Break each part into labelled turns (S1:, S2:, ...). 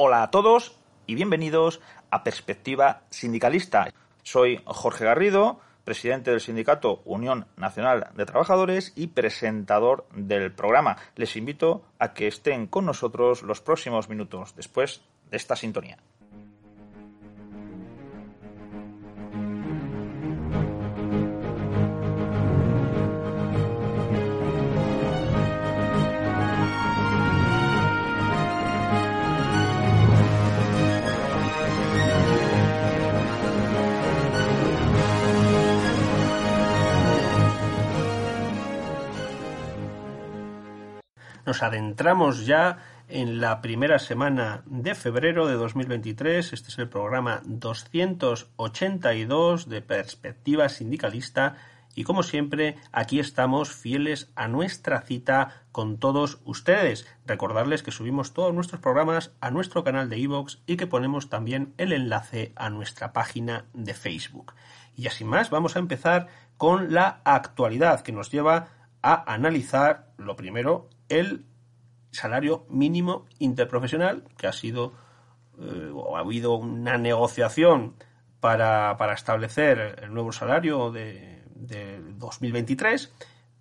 S1: Hola a todos y bienvenidos a Perspectiva Sindicalista. Soy Jorge Garrido, presidente del sindicato Unión Nacional de Trabajadores y presentador del programa. Les invito a que estén con nosotros los próximos minutos después de esta sintonía.
S2: Nos adentramos ya en la primera semana de febrero de 2023. Este es el programa 282 de Perspectiva Sindicalista y como siempre aquí estamos fieles a nuestra cita con todos ustedes. Recordarles que subimos todos nuestros programas a nuestro canal de iVoox y que ponemos también el enlace a nuestra página de Facebook. Y así más, vamos a empezar con la actualidad que nos lleva a analizar lo primero el salario mínimo interprofesional, que ha sido, eh, o ha habido una negociación para, establecer el nuevo salario de, de 2023,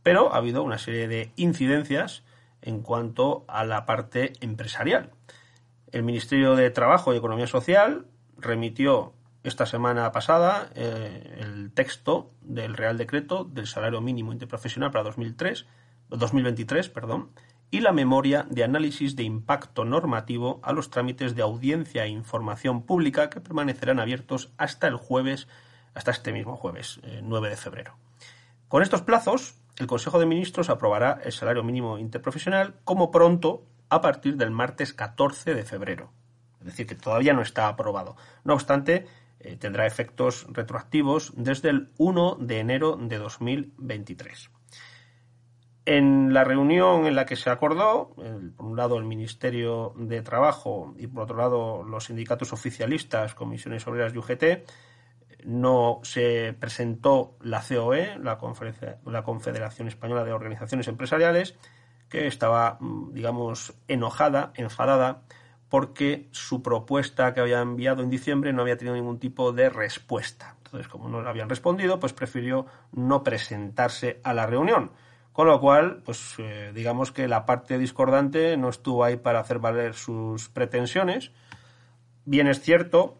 S2: pero ha habido una serie de incidencias en cuanto a la parte empresarial. El Ministerio de Trabajo y Economía Social remitió esta semana pasada eh, el texto del Real Decreto del Salario Mínimo Interprofesional para 2003, 2023, perdón, y la memoria de análisis de impacto normativo a los trámites de audiencia e información pública que permanecerán abiertos hasta el jueves, hasta este mismo jueves, 9 eh, de febrero. Con estos plazos, el Consejo de Ministros aprobará el salario mínimo interprofesional como pronto a partir del martes 14 de febrero. Es decir, que todavía no está aprobado. No obstante, eh, tendrá efectos retroactivos desde el 1 de enero de 2023. En la reunión en la que se acordó, por un lado el Ministerio de Trabajo y por otro lado los sindicatos oficialistas, Comisiones Obreras y UGT, no se presentó la COE, la, la Confederación Española de Organizaciones Empresariales, que estaba, mm, digamos, enojada, enfadada, porque su propuesta que había enviado en diciembre no había tenido ningún tipo de respuesta. Entonces, como no le habían respondido, pues prefirió no presentarse a la reunión con lo cual, pues eh, digamos que la parte discordante no estuvo ahí para hacer valer sus pretensiones. Bien es cierto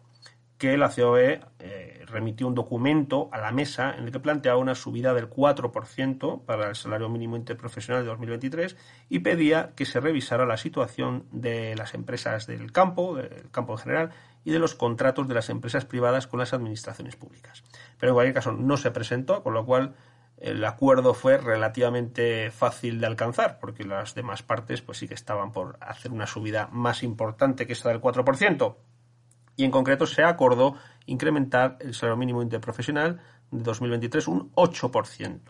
S2: que la COE eh, remitió un documento a la mesa en el que planteaba una subida del 4% para el salario mínimo interprofesional de 2023 y pedía que se revisara la situación de las empresas del campo, del campo en general, y de los contratos de las empresas privadas con las administraciones públicas. Pero en cualquier caso no se presentó, con lo cual el acuerdo fue relativamente fácil de alcanzar, porque las demás partes pues sí que estaban por hacer una subida más importante que esa del 4%. Y en concreto se acordó incrementar el salario mínimo interprofesional de 2023 un 8%,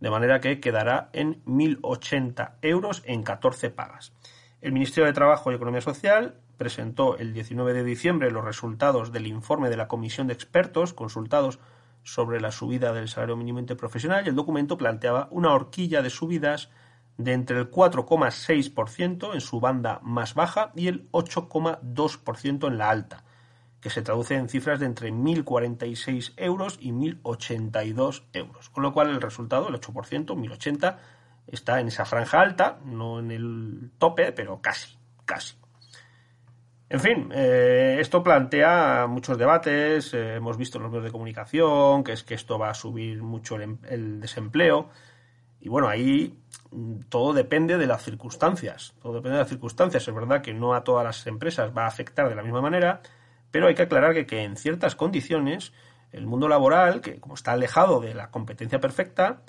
S2: de manera que quedará en 1.080 euros en 14 pagas. El Ministerio de Trabajo y Economía Social presentó el 19 de diciembre los resultados del informe de la Comisión de Expertos consultados sobre la subida del salario mínimo interprofesional y el documento planteaba una horquilla de subidas de entre el 4,6% en su banda más baja y el 8,2% en la alta, que se traduce en cifras de entre 1.046 euros y 1.082 euros. Con lo cual el resultado, el 8%, 1.080, está en esa franja alta, no en el tope, pero casi, casi. En fin, eh, esto plantea muchos debates, eh, hemos visto en los medios de comunicación que es que esto va a subir mucho el, em, el, desempleo y bueno, ahí mm, todo depende de las circunstancias, todo depende de las circunstancias, es verdad que no a todas las empresas va a afectar de la misma manera, pero hay que aclarar que, que en ciertas condiciones el mundo laboral, que como está alejado de la competencia perfecta,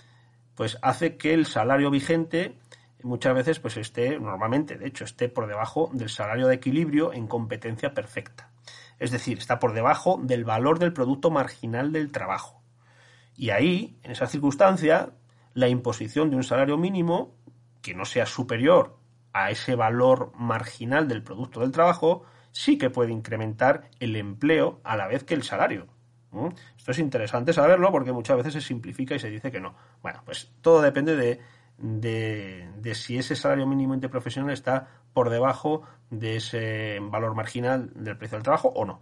S2: pues hace que el salario vigente muchas veces pues esté, normalmente, de hecho, esté por debajo del salario de equilibrio en competencia perfecta. Es decir, está por debajo del valor del producto marginal del trabajo. Y ahí, en esa circunstancia, la imposición de un salario mínimo que no sea superior a ese valor marginal del producto del trabajo, sí que puede incrementar el empleo a la vez que el salario. Esto es interesante saberlo porque muchas veces se simplifica y se dice que no. Bueno, pues todo depende de de, si ese salario mínimo interprofesional está por debajo de ese valor marginal del precio del trabajo o no.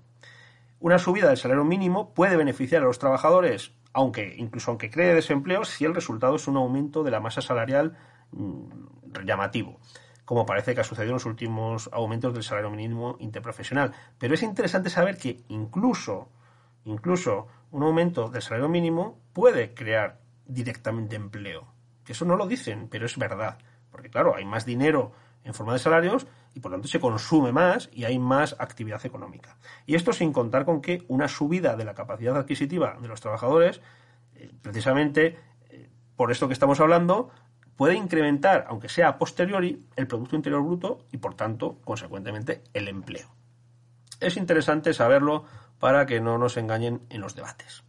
S2: Una subida del salario mínimo puede beneficiar a los trabajadores, aunque incluso aunque cree desempleo, si el resultado es un aumento de la masa salarial mm, llamativo, como parece que ha sucedido en los últimos aumentos del salario mínimo interprofesional. Pero es interesante saber que incluso, incluso un aumento del salario mínimo puede crear directamente empleo. Eso no lo dicen, pero es verdad. Porque claro, hay más dinero en forma de salarios y por lo tanto se consume más y hay más actividad económica. Y esto sin contar con que una subida de la capacidad adquisitiva de los trabajadores, eh, precisamente eh, por esto que estamos hablando, puede incrementar, aunque sea a posteriori, el Producto Interior Bruto y por tanto, consecuentemente, el empleo. Es interesante saberlo para que no nos engañen en los debates.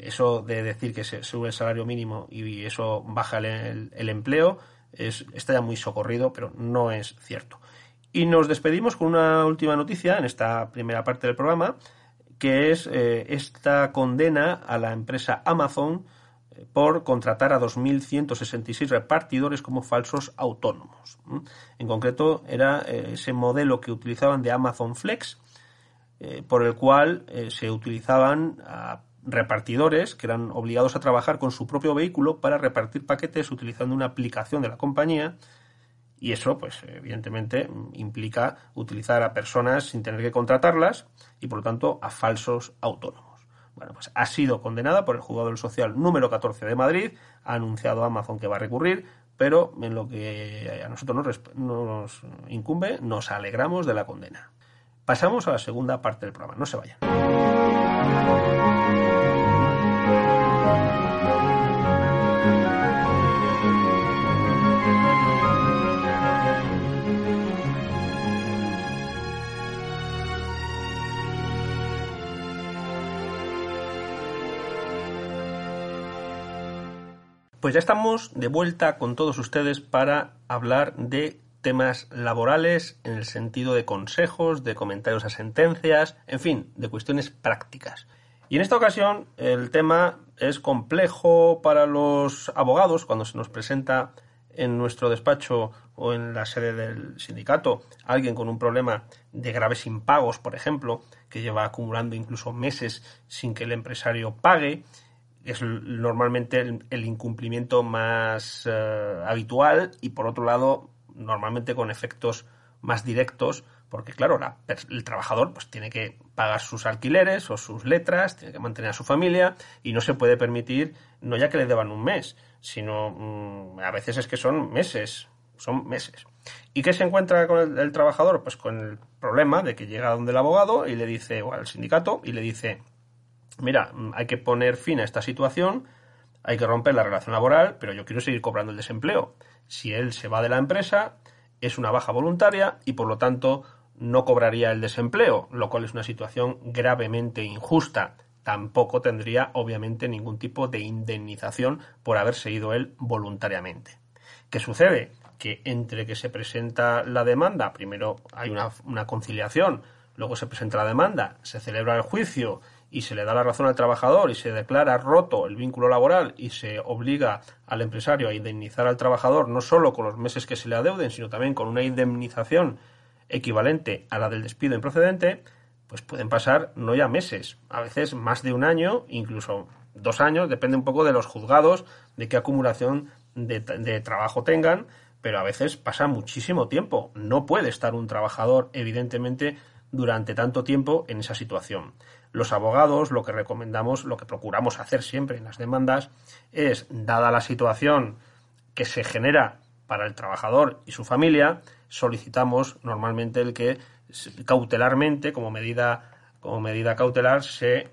S2: Eso de decir que se sube el salario mínimo y eso baja el empleo, está ya muy socorrido, pero no es cierto. Y nos despedimos con una última noticia en esta primera parte del programa, que es eh, esta condena a la empresa Amazon eh, por contratar a 2.166 repartidores como falsos autónomos. En concreto, era eh, ese modelo que utilizaban de Amazon Flex, por el cual se utilizaban a repartidores que eran obligados a trabajar con su propio vehículo para repartir paquetes utilizando una aplicación de la compañía y eso pues evidentemente implica utilizar a personas sin tener que contratarlas y por lo tanto a falsos autónomos. Bueno, pues ha sido condenada por el juzgado social número 14 de Madrid, ha anunciado Amazon que va a recurrir, pero en lo que a nosotros nos, nos incumbe, nos alegramos de la condena. Pasamos a la segunda parte del programa, no se vayan. Pues ya estamos de vuelta con todos ustedes para hablar de temas laborales en el sentido de consejos, de comentarios a sentencias, en fin, de cuestiones prácticas. Y en esta ocasión el tema es complejo para los abogados cuando se nos presenta en nuestro despacho o en la sede del sindicato alguien con un problema de graves impagos, por ejemplo, que lleva acumulando incluso meses sin que el empresario pague es normalmente el, incumplimiento más eh, habitual y por otro lado normalmente con efectos más directos porque claro, el trabajador pues tiene que pagar sus alquileres o sus letras, tiene que mantener a su familia y no se puede permitir no ya que le deban un mes, sino mm, a veces es que son meses, son meses. ¿Y qué se encuentra con el, el, trabajador? Pues con el problema de que llega donde el abogado y le dice, o al sindicato, y le dice, mira, mm, hay que poner fin a esta situación, hay que romper la relación laboral, pero yo quiero seguir cobrando el desempleo. Si él se va de la empresa, es una baja voluntaria y por lo tanto no cobraría el desempleo, lo cual es una situación gravemente injusta. Tampoco tendría, obviamente, ningún tipo de indemnización por haberse ido él voluntariamente. ¿Qué sucede? Que entre que se presenta la demanda, primero hay una, una conciliación, luego se presenta la demanda, se celebra el juicio, y se le da la razón al trabajador y se declara roto el vínculo laboral y se obliga al empresario a indemnizar al trabajador no solo con los meses que se le adeuden, sino también con una indemnización equivalente a la del despido improcedente, pues pueden pasar no ya meses, a veces más de un año, incluso dos años, depende un poco de los juzgados, de qué acumulación de, de trabajo tengan, pero a veces pasa muchísimo tiempo. No puede estar un trabajador, evidentemente, durante tanto tiempo en esa situación. Los abogados lo que recomendamos, lo que procuramos hacer siempre en las demandas es, dada la situación que se genera para el trabajador y su familia, solicitamos normalmente el que cautelarmente, como medida, como medida cautelar, se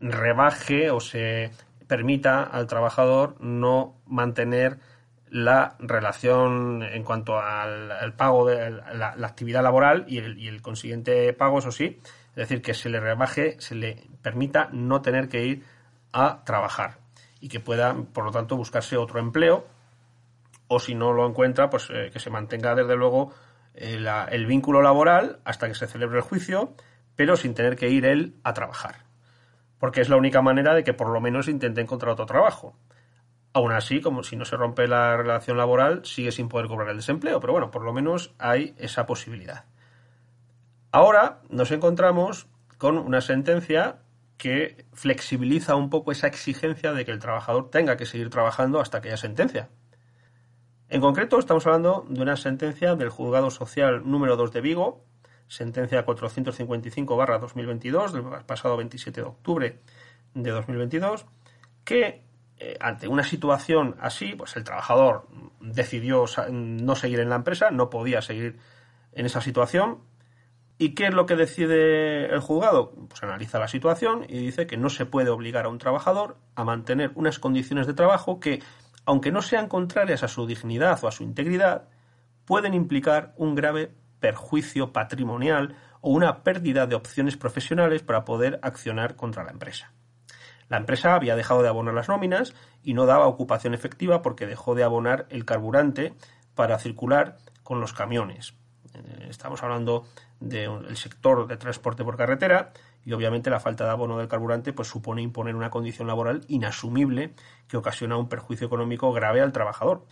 S2: rebaje o se permita al trabajador no mantener la relación en cuanto al, pago de la, actividad laboral y el, y el consiguiente pago, eso sí, es decir, que se le rebaje, se le permita no tener que ir a trabajar y que pueda, por lo tanto, buscarse otro empleo o si no lo encuentra, pues eh, que se mantenga desde luego eh, el vínculo laboral hasta que se celebre el juicio, pero sin tener que ir él a trabajar. Porque es la única manera de que por lo menos intente encontrar otro trabajo. Aún así, como si no se rompe la relación laboral, sigue sin poder cobrar el desempleo, pero bueno, por lo menos hay esa posibilidad. Ahora nos encontramos con una sentencia que flexibiliza un poco esa exigencia de que el trabajador tenga que seguir trabajando hasta que haya sentencia. En concreto, estamos hablando de una sentencia del Juzgado Social número 2 de Vigo, sentencia 455-2022 del pasado 27 de octubre de 2022, que eh, ante una situación así, pues el trabajador decidió no seguir en la empresa, no podía seguir en esa situación, ¿Y qué es lo que decide el juzgado? Pues analiza la situación y dice que no se puede obligar a un trabajador a mantener unas condiciones de trabajo que, aunque no sean contrarias a su dignidad o a su integridad, pueden implicar un grave perjuicio patrimonial o una pérdida de opciones profesionales para poder accionar contra la empresa. La empresa había dejado de abonar las nóminas y no daba ocupación efectiva porque dejó de abonar el carburante para circular con los camiones. Eh, estamos hablando del sector de transporte por carretera y obviamente la falta de abono del carburante pues supone imponer una condición laboral inasumible que ocasiona un perjuicio económico grave al trabajador.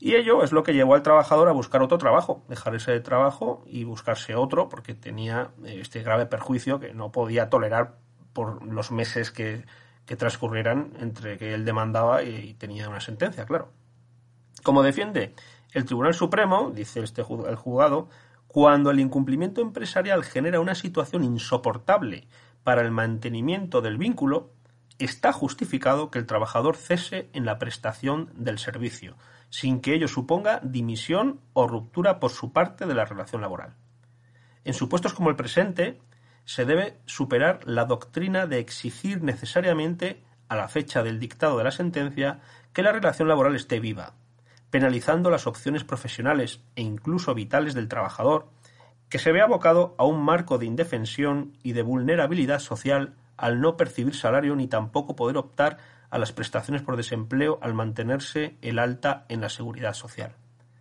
S2: Y ello es lo que llevó al trabajador a buscar otro trabajo, dejar ese trabajo y buscarse otro porque tenía eh, este grave perjuicio que no podía tolerar por los meses que, que transcurrieran entre que él demandaba y tenía una sentencia, claro. Como defiende el Tribunal Supremo, dice este el juzgado, cuando el incumplimiento empresarial genera una situación insoportable para el mantenimiento del vínculo, está justificado que el trabajador cese en la prestación del servicio, sin que ello suponga dimisión o ruptura por su parte de la relación laboral. En supuestos como el presente, se debe superar la doctrina de exigir necesariamente, a la fecha del dictado de la sentencia, que la relación laboral esté viva, penalizando las opciones profesionales e incluso vitales del trabajador, que se ve abocado a un marco de indefensión y de vulnerabilidad social al no percibir salario ni tampoco poder optar a las prestaciones por desempleo al mantenerse el alta en la seguridad social.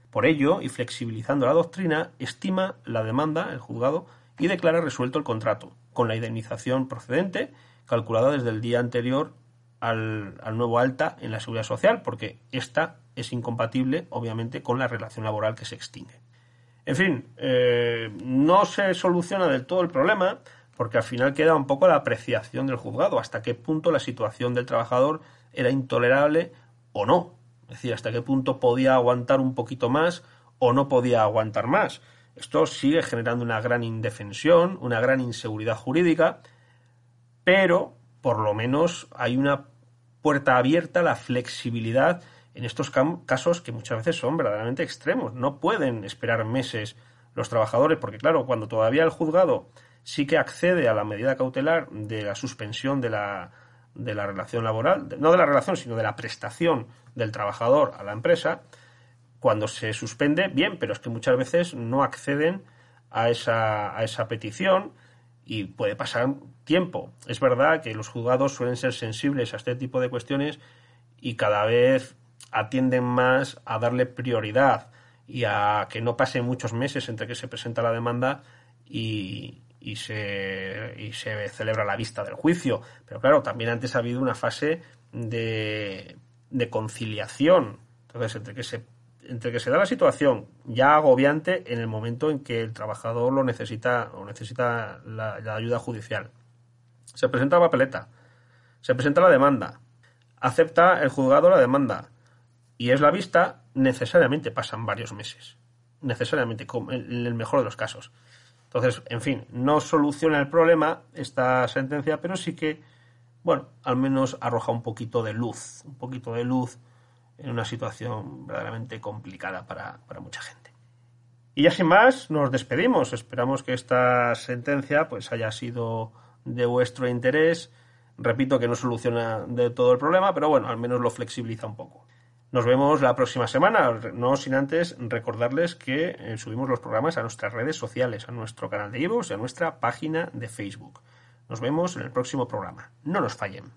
S2: Por ello, y flexibilizando la doctrina, estima la demanda, el juzgado, y declara resuelto el contrato, con la indemnización procedente, calculada desde el día anterior al, al nuevo alta en la seguridad social, porque esta es incompatible, obviamente, con la relación laboral que se extingue. En fin, eh, no se soluciona del todo el problema porque al final queda un poco la apreciación del juzgado, hasta qué punto la situación del trabajador era intolerable o no. Es decir, hasta qué punto podía aguantar un poquito más o no podía aguantar más. Esto sigue generando una gran indefensión, una gran inseguridad jurídica, pero por lo menos hay una puerta abierta a la flexibilidad en estos casos que muchas veces son verdaderamente extremos. No pueden esperar meses los trabajadores, porque claro, cuando todavía el juzgado sí que accede a la medida cautelar de la suspensión de la, de la relación laboral, no de la relación, sino de la prestación del trabajador a la empresa, cuando se suspende, bien, pero es que muchas veces no acceden a esa, a esa petición y puede pasar tiempo. Es verdad que los juzgados suelen ser sensibles a este tipo de cuestiones y cada vez atienden más a darle prioridad y a que no pase muchos meses entre que se presenta la demanda y, se, y se celebra la vista del juicio. Pero claro, también antes ha habido una fase de, de conciliación. Entonces, entre que se entre que se da la situación ya agobiante en el momento en que el trabajador lo necesita o necesita la, la ayuda judicial. Se presenta la papeleta, se presenta la demanda, acepta el juzgado la demanda, y es la vista, necesariamente pasan varios meses. Necesariamente, en el mejor de los casos. Entonces, en fin, no soluciona el problema esta sentencia, pero sí que, bueno, al menos arroja un poquito de luz, un poquito de luz en una situación verdaderamente complicada para, para mucha gente. Y ya sin más, nos despedimos. Esperamos que esta sentencia pues haya sido de vuestro interés. Repito que no soluciona de todo el problema, pero bueno, al menos lo flexibiliza un poco. Nos vemos la próxima semana, no sin antes recordarles que eh, subimos los programas a nuestras redes sociales, a nuestro canal de iVoox y a nuestra página de Facebook. Nos vemos en el próximo programa. No nos fallen.